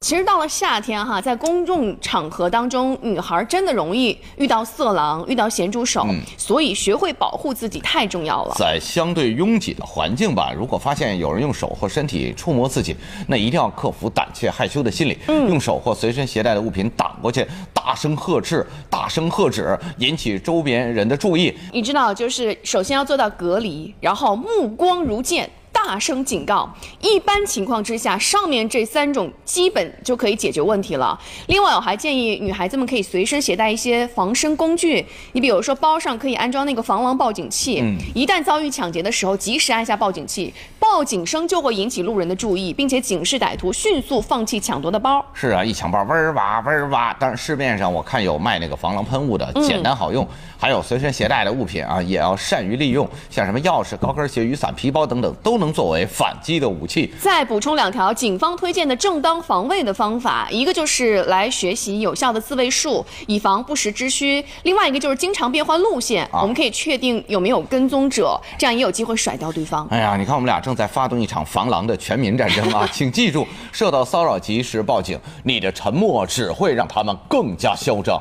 其实到了夏天哈，在公众场合当中，女孩真的容易遇到色狼、遇到咸猪手，所以学会保护自己太重要了。在相对拥挤的环境吧，如果发现有人用手或身体触摸自己，那一定要克服胆怯害羞的心理，用手或随身携带的物品挡过去，大声呵斥、大声喝止，引起周边人的注意。你知道，就是首先要做到隔离，然后目光如剑。大声警告，一般情况之下，上面这三种基本就可以解决问题了。另外，我还建议女孩子们可以随身携带一些防身工具，你比如说包上可以安装那个防狼报警器，一旦遭遇抢劫的时候，及时按下报警器，报警声就会引起路人的注意，并且警示歹徒迅速放弃抢夺的包。是啊，一抢包，嗡儿哇，嗡儿哇。但是市面上我看有卖那个防狼喷雾的，简单好用。还有随身携带的物品啊，也要善于利用，像什么钥匙、高跟鞋、雨伞、皮包等等，都能作为反击的武器。再补充两条警方推荐的正当防卫的方法，一个就是来学习有效的自卫术，以防不时之需；另外一个就是经常变换路线，我们可以确定有没有跟踪者，这样也有机会甩掉对方。哎呀，你看我们俩正在发动一场防狼的全民战争啊！请记住，受到骚扰及时报警，你的沉默只会让他们更加嚣张。